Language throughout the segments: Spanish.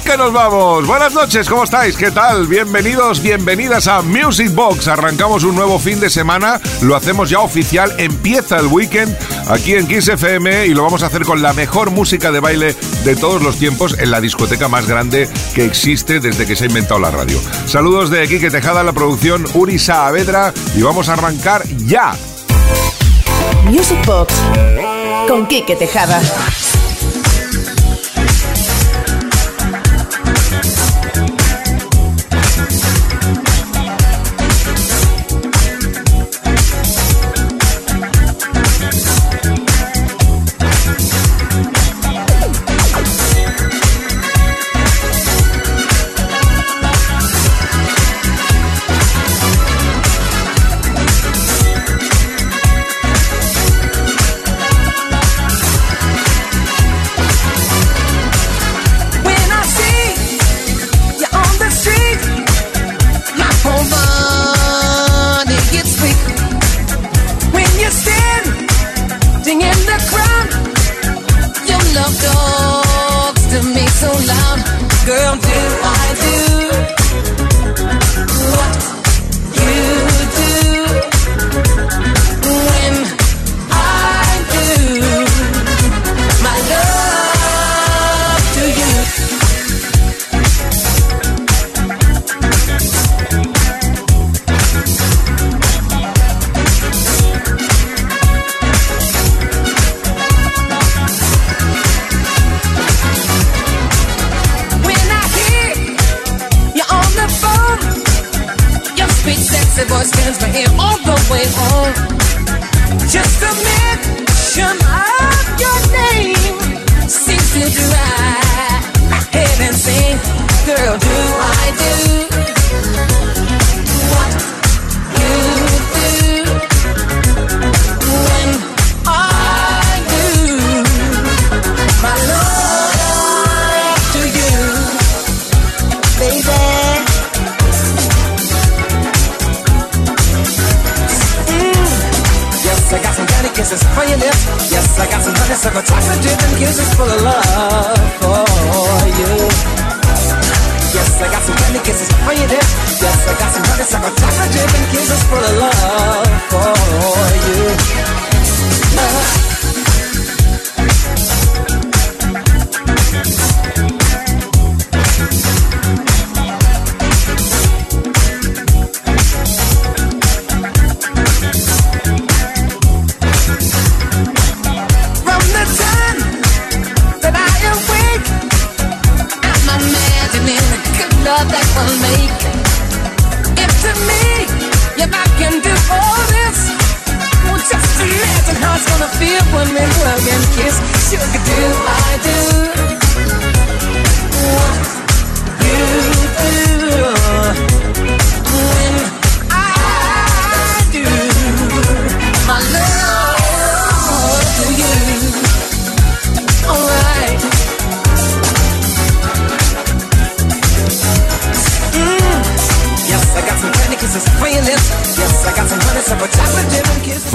Que nos vamos. Buenas noches, ¿cómo estáis? ¿Qué tal? Bienvenidos, bienvenidas a Music Box. Arrancamos un nuevo fin de semana, lo hacemos ya oficial, empieza el weekend aquí en Kiss FM y lo vamos a hacer con la mejor música de baile de todos los tiempos en la discoteca más grande que existe desde que se ha inventado la radio. Saludos de Quique Tejada, la producción Uri Saavedra y vamos a arrancar ya. Music Box con Quique Tejada.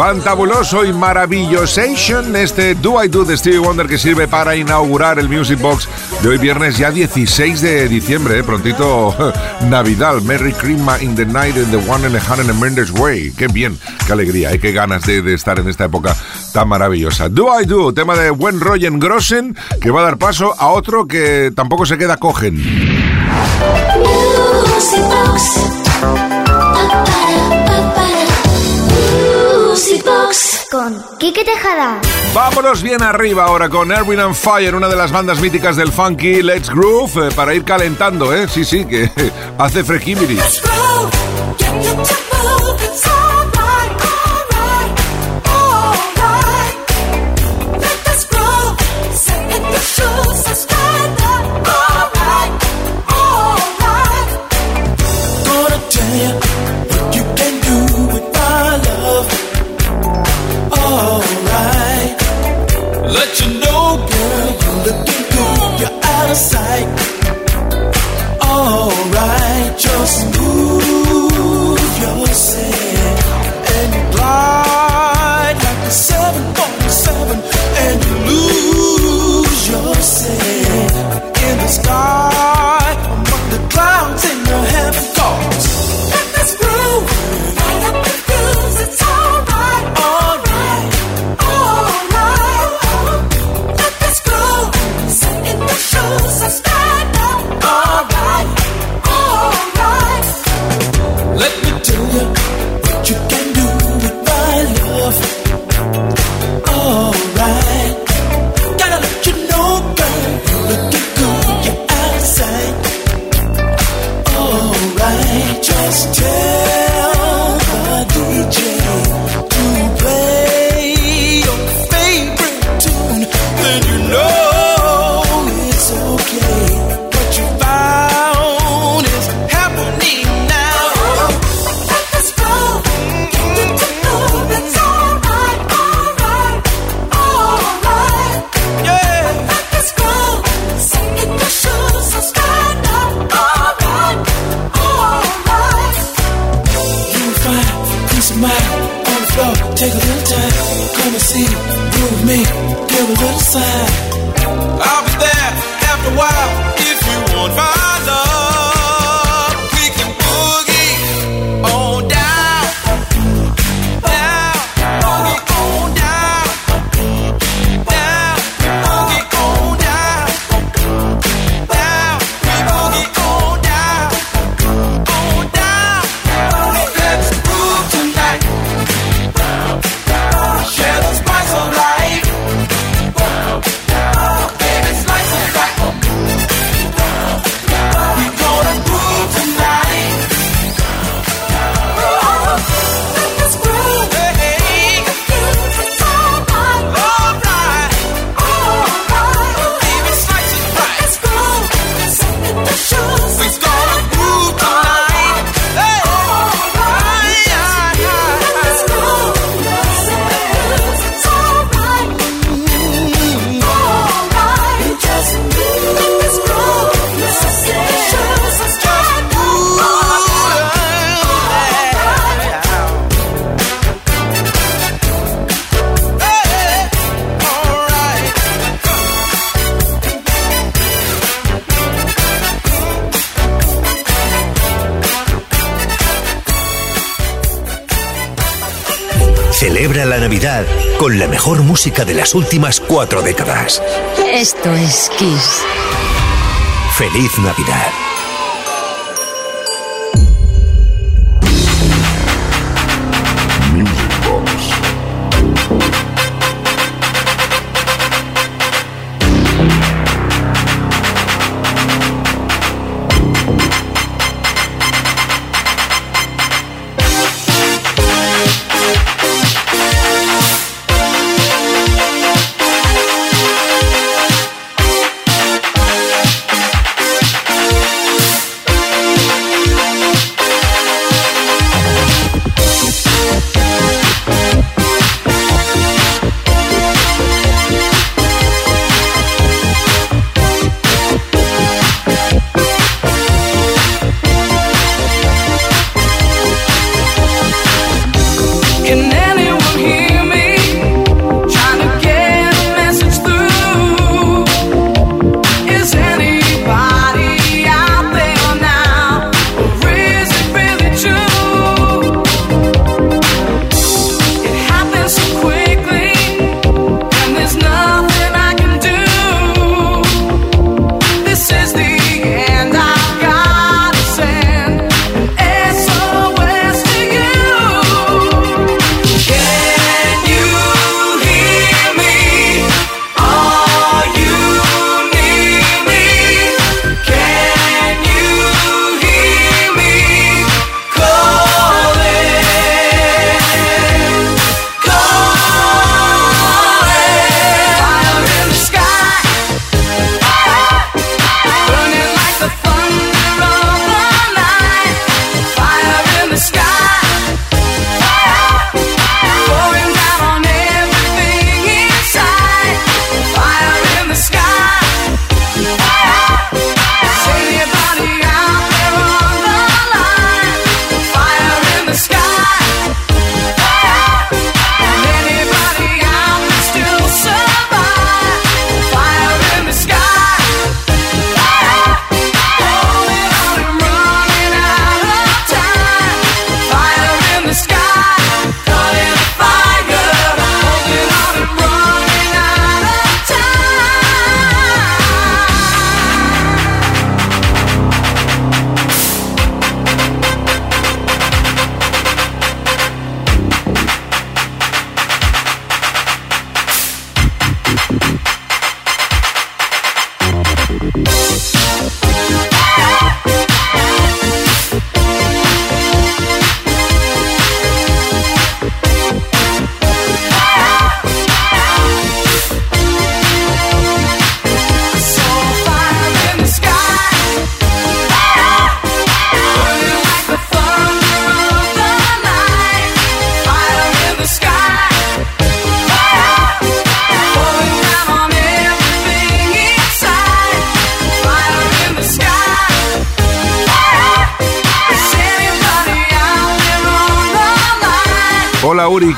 Fantabuloso y maravillosation este Do I Do de Stevie Wonder que sirve para inaugurar el Music Box de hoy viernes ya 16 de diciembre, eh, prontito Navidad. Merry Christmas in the night in the one and a hundred and Mendes way. Qué bien, qué alegría y qué ganas de, de, estar en esta época tan maravillosa. Do I Do, tema de buen Royen Grossen que va a dar paso a otro que tampoco se queda cogen. Music Box. Con Kike Tejada. Vámonos bien arriba ahora con Erwin and Fire, una de las bandas míticas del funky Let's Groove, eh, para ir calentando, ¿eh? Sí, sí, que hace frequimiris. other side. Música de las últimas cuatro décadas. Esto es Kiss. Feliz Navidad.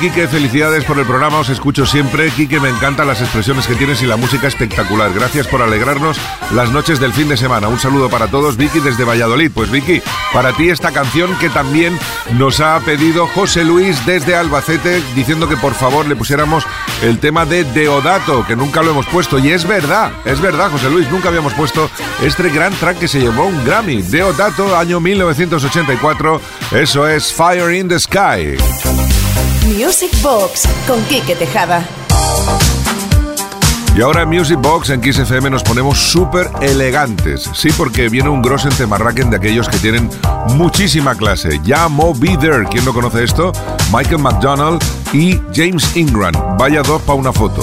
Quique, felicidades por el programa, os escucho siempre. Quique, me encantan las expresiones que tienes y la música espectacular. Gracias por alegrarnos las noches del fin de semana. Un saludo para todos, Vicky desde Valladolid. Pues Vicky, para ti esta canción que también nos ha pedido José Luis desde Albacete, diciendo que por favor le pusiéramos el tema de Deodato, que nunca lo hemos puesto. Y es verdad, es verdad, José Luis, nunca habíamos puesto este gran track que se llevó un Grammy. Deodato, año 1984. Eso es Fire in the Sky. Music Box con Quique Tejada. Y ahora en Music Box en Kiss FM nos ponemos súper elegantes. Sí, porque viene un Grossen Temarraken de aquellos que tienen muchísima clase. Ya Mo Be There, ¿quién no conoce esto? Michael McDonald y James Ingram. Vaya dos para una foto.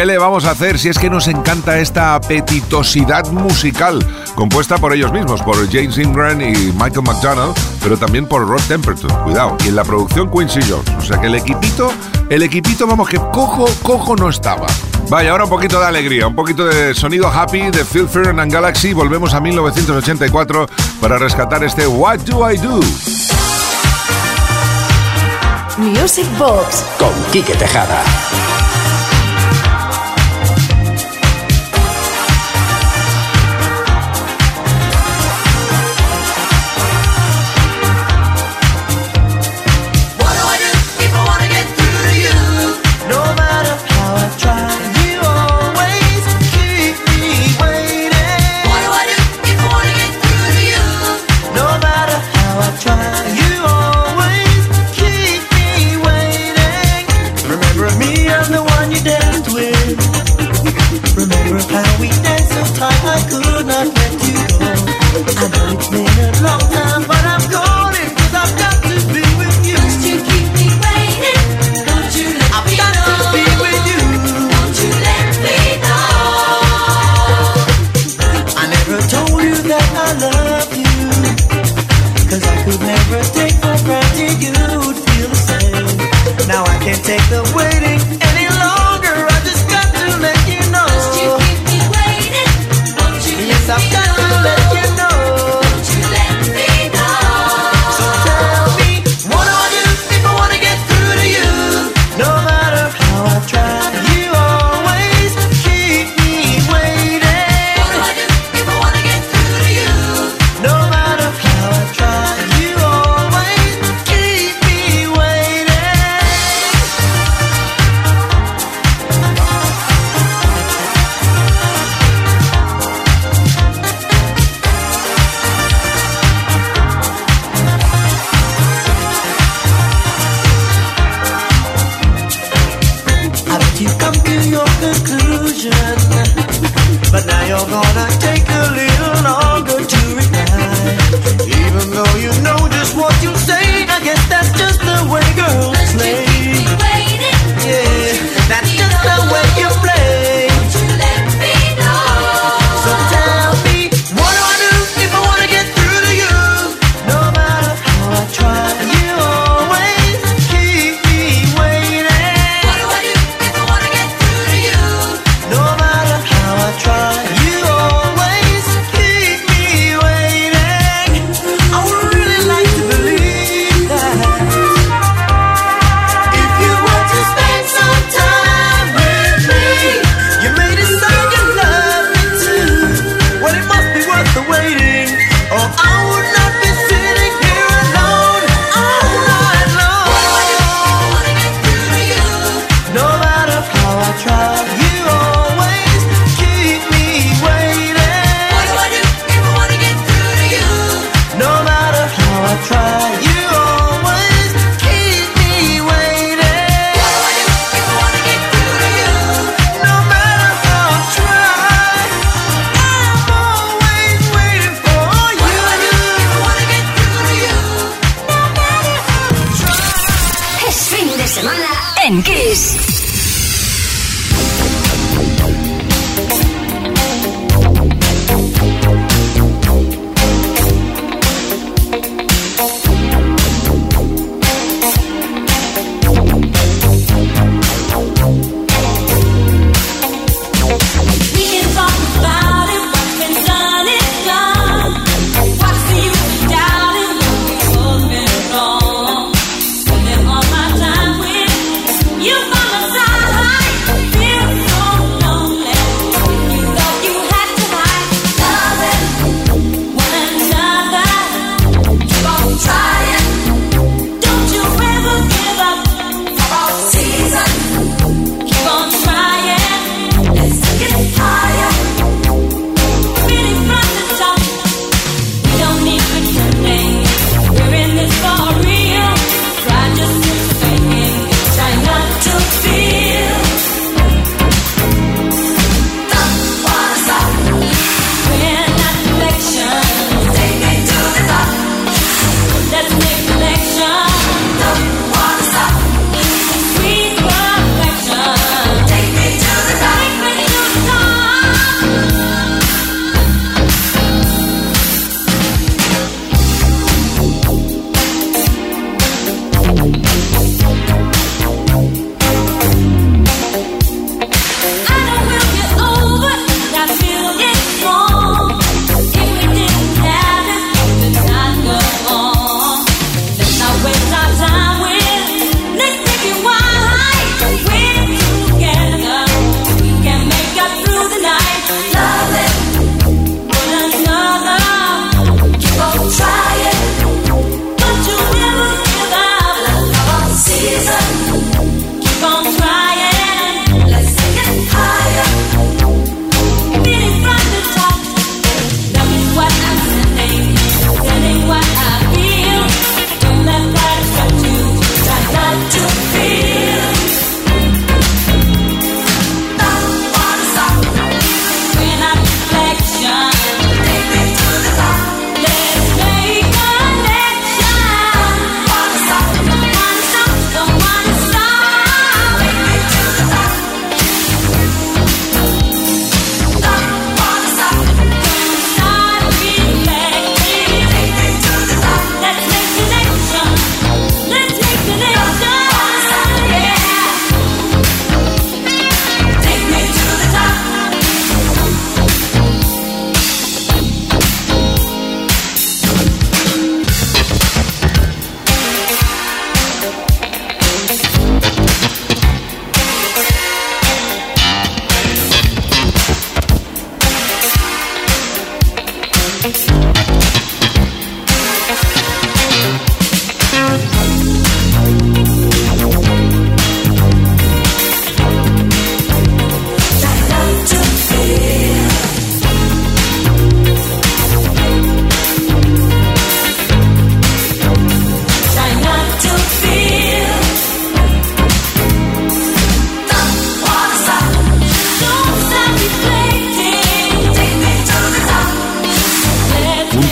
Qué le vamos a hacer si es que nos encanta esta apetitosidad musical compuesta por ellos mismos, por James Ingram y Michael McDonald, pero también por Rod Temperton, cuidado, y en la producción Quincy Jones. O sea que el equipito, el equipito, vamos que cojo, cojo no estaba. Vaya, ahora un poquito de alegría, un poquito de sonido happy de Phil Fearon and Galaxy. Volvemos a 1984 para rescatar este What Do I Do? Music Box con Quique Tejada.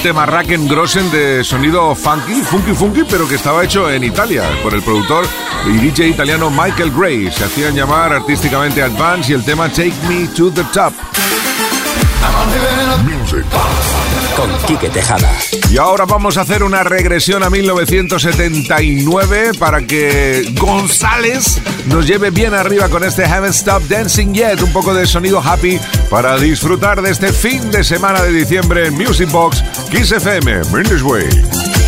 Tema Grossen de sonido funky, funky, funky, pero que estaba hecho en Italia por el productor y DJ italiano Michael Gray. Se hacían llamar artísticamente Advance y el tema Take Me to the Top. Music con Quique Tejada. Y ahora vamos a hacer una regresión a 1979 para que González nos lleve bien arriba con este Haven't Stopped Dancing Yet, un poco de sonido happy para disfrutar de este fin de semana de diciembre en Music Box Kiss FM, Mindy's Way.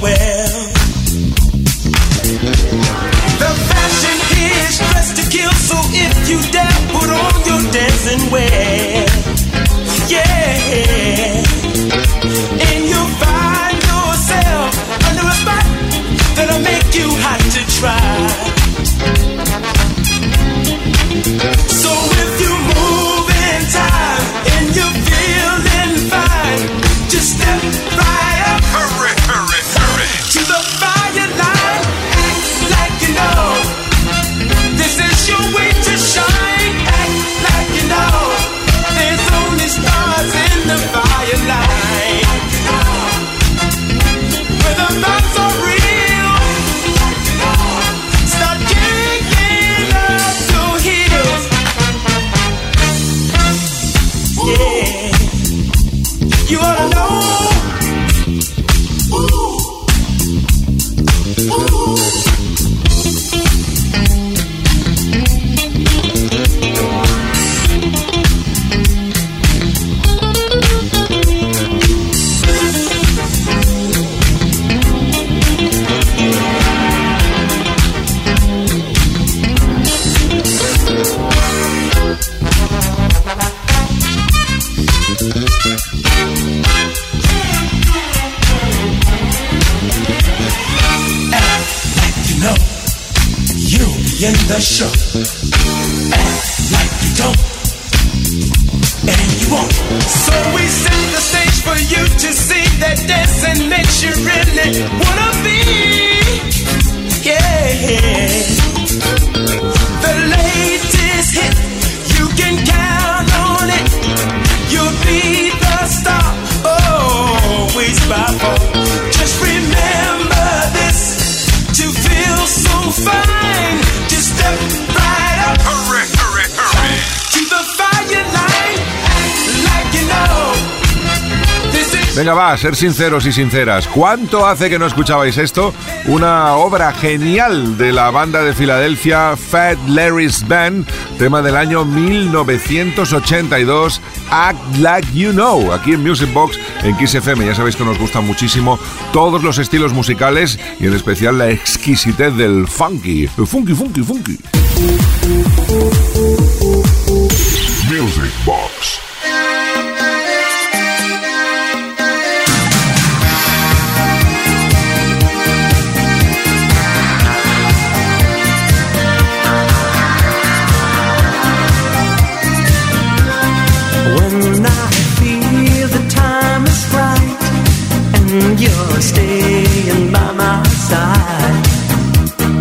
Where. You really wanna Venga, va, ser sinceros y sinceras. ¿Cuánto hace que no escuchabais esto? Una obra genial de la banda de Filadelfia, Fat Larry's Band, tema del año 1982, Act Like You Know, aquí en Music Box, en Kiss FM. Ya sabéis que nos gustan muchísimo todos los estilos musicales y en especial la exquisitez del funky. Funky, funky, funky. Music Box. Side,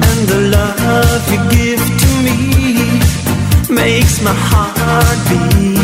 and the love you give to me makes my heart beat.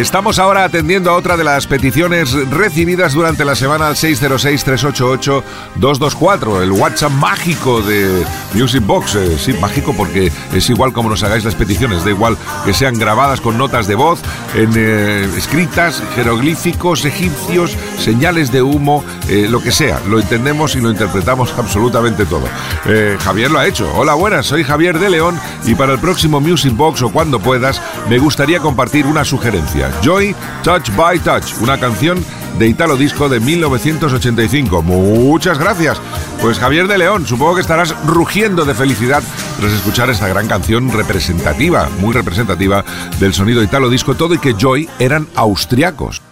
Estamos ahora atendiendo a otra de las peticiones recibidas durante la semana al 606-388-224, el WhatsApp mágico de Music Box. Eh, sí, mágico porque es igual como nos hagáis las peticiones, da igual que sean grabadas con notas de voz, en, eh, escritas, jeroglíficos egipcios, señales de humo, eh, lo que sea. Lo entendemos y lo interpretamos absolutamente todo. Eh, Javier lo ha hecho. Hola, buenas, soy Javier de León y para el próximo Music Box o cuando puedas, me gustaría compartir una sugerencia. Joy Touch by Touch, una canción de Italo Disco de 1985. Muchas gracias. Pues Javier de León, supongo que estarás rugiendo de felicidad tras escuchar esta gran canción representativa, muy representativa del sonido Italo Disco, todo y que Joy eran austriacos.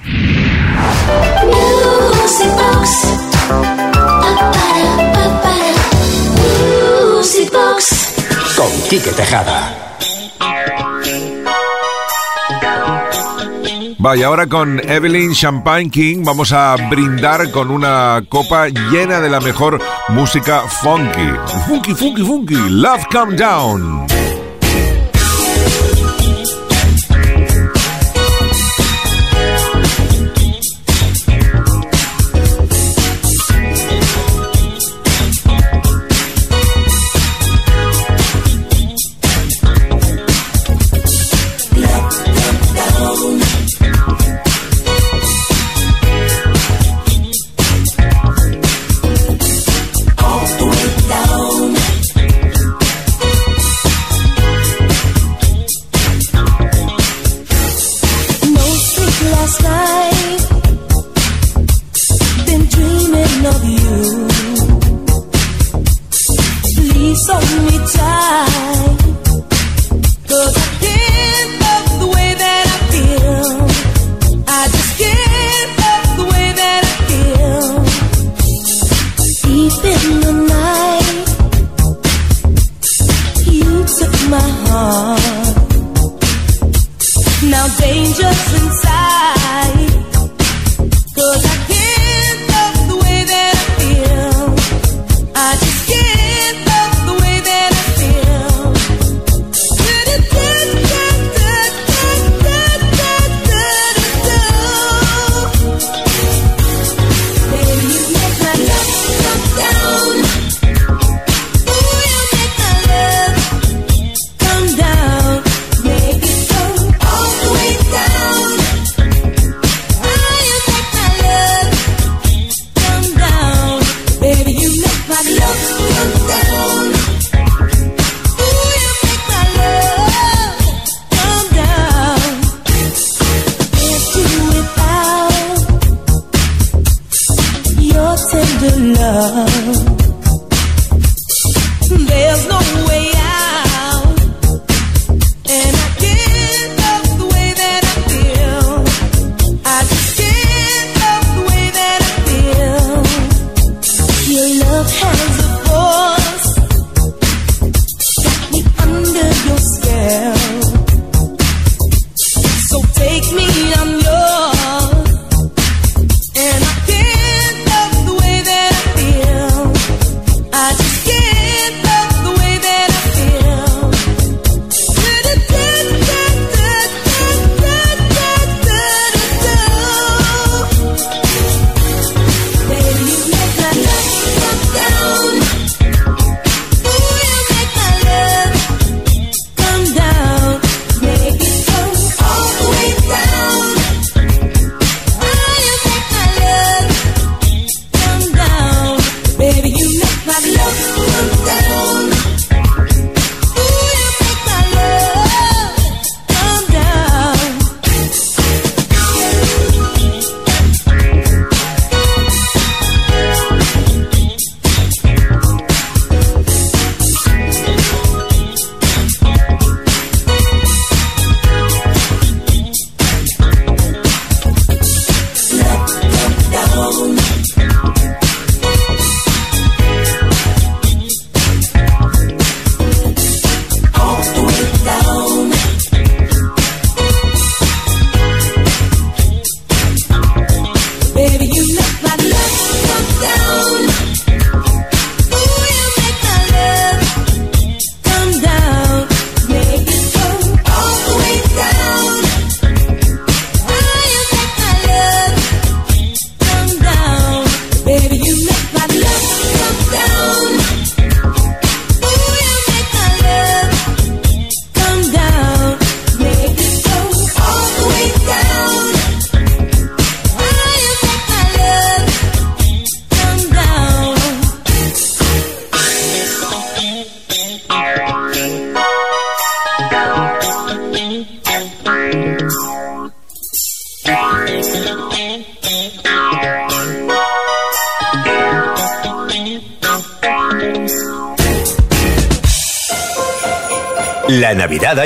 Music Box. Music Box. Con Quique Tejada. Vaya, ahora con Evelyn Champagne King vamos a brindar con una copa llena de la mejor música funky. Funky, funky, funky. Love Come Down.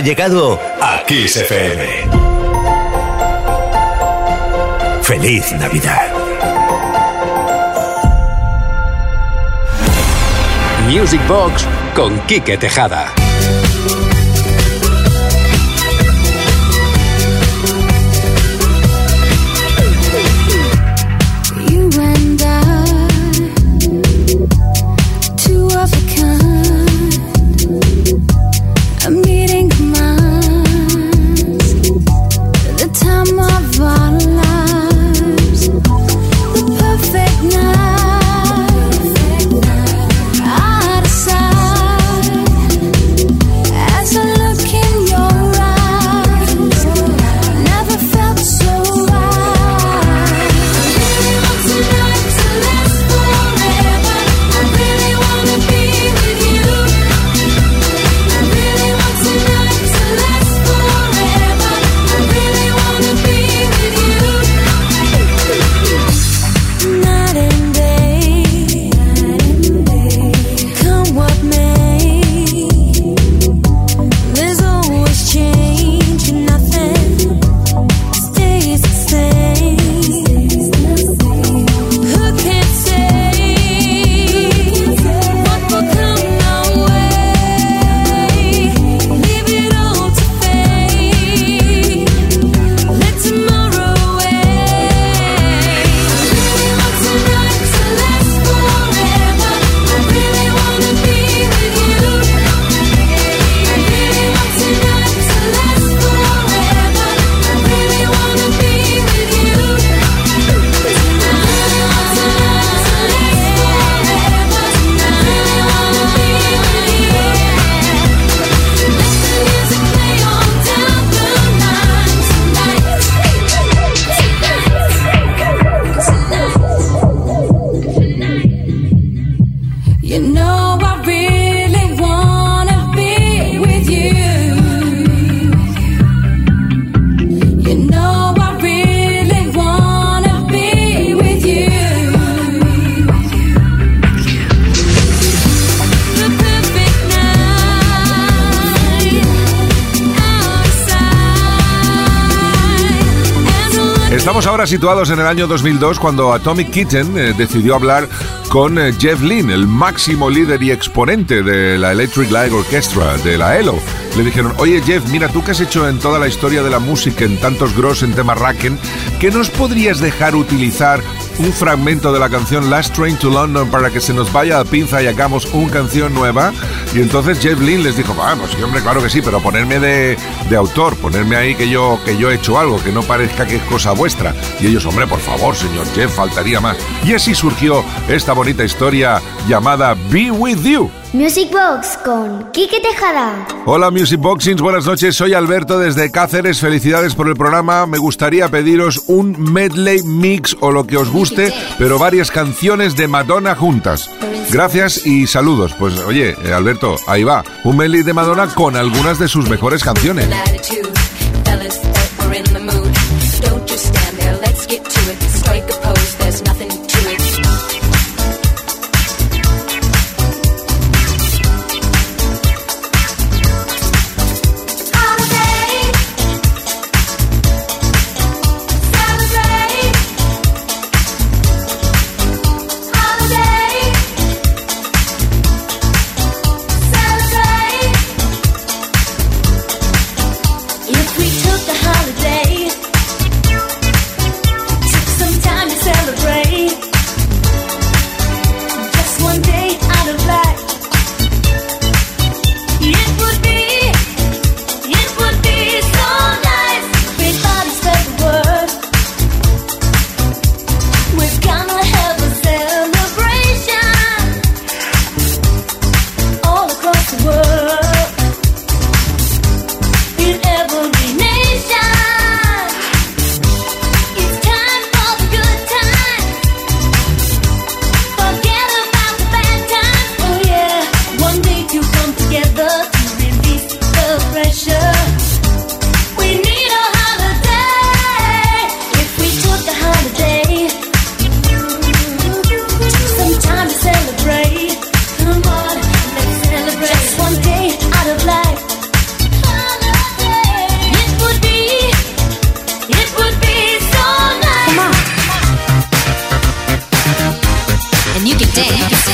Llegado a Kiss FM. Feliz Navidad. Music Box con Quique Tejada. Situados en el año 2002 cuando Atomic Kitten eh, decidió hablar con eh, Jeff Lynne, el máximo líder y exponente de la Electric Light Orchestra, de la ELO. Le dijeron, oye Jeff, mira, tú que has hecho en toda la historia de la música en tantos gross en tema Racken, ¿qué nos podrías dejar utilizar un fragmento de la canción Last Train to London para que se nos vaya a pinza y hagamos una canción nueva. Y entonces Jeff Lynne les dijo, vamos, sí, hombre, claro que sí, pero ponerme de, de, autor, ponerme ahí que yo, que yo he hecho algo, que no parezca que es cosa vuestra. Y ellos, hombre, por favor, señor Jeff, faltaría más. Y así surgió esta bonita historia llamada Be With You. Music Box con Kike Tejada. Hola Music Boxings, buenas noches. Soy Alberto desde Cáceres. Felicidades por el programa. Me gustaría pediros un medley mix o lo que os guste, pero varias canciones de Madonna juntas. Gracias y saludos. Pues oye, eh, Alberto, ahí va. Un medley de Madonna con algunas de sus mejores canciones. A dancing.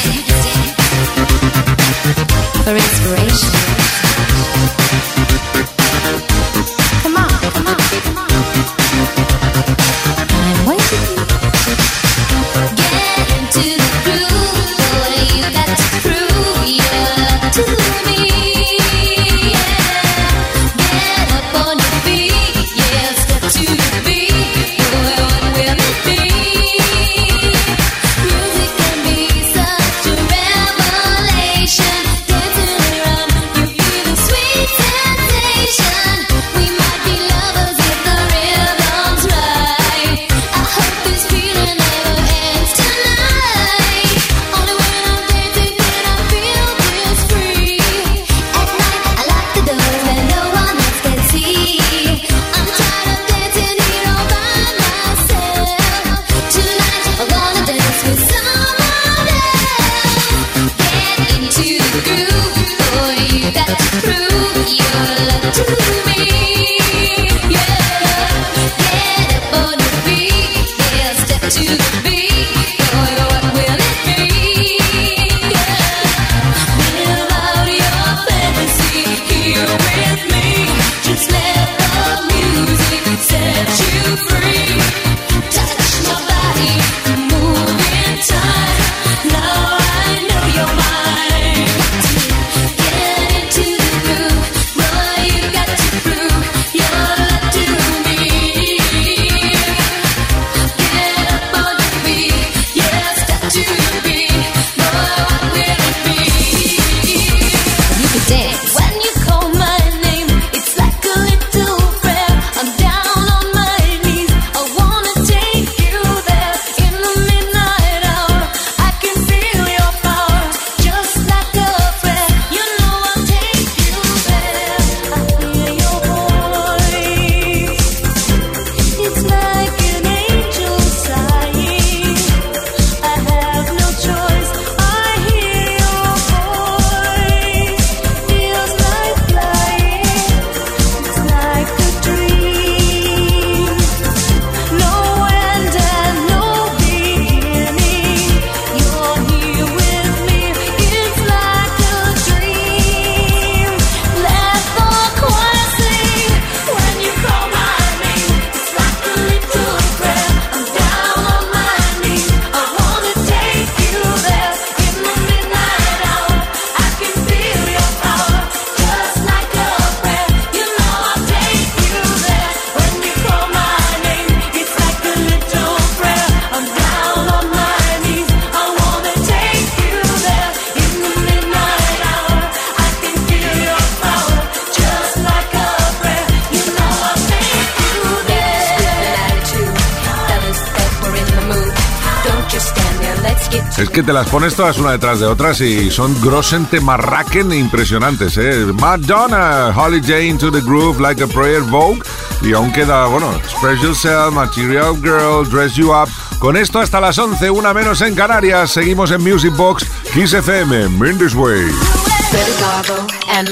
Es que te las pones todas una detrás de otras y son grosente marraquen impresionantes, ¿eh? Madonna, Holiday into the Groove, Like a Prayer, Vogue. Y aún queda, bueno, Express Yourself, Material Girl, Dress You Up. Con esto hasta las 11, una menos en Canarias. Seguimos en Music Box, Kiss FM, Mindy's Way.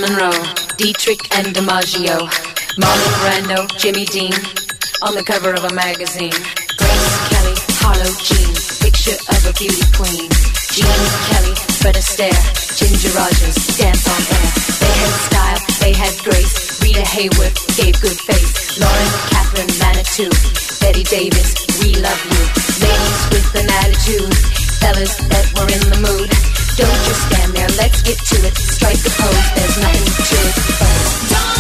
Monroe, Dietrich and Jimmy Dean, on the cover of a magazine. Grace Kelly, Harlow picture of a beauty queen. Gene Kelly, Fred Astaire, Ginger Rogers, dance on air. They had style, they had grace. Rita Hayworth gave good face. Lauren Catherine Manitou, Betty Davis, we love you. Ladies with an attitude, fellas that were in the mood. Don't just stand there, let's get to it. Strike a pose, there's nothing to it. But... Don't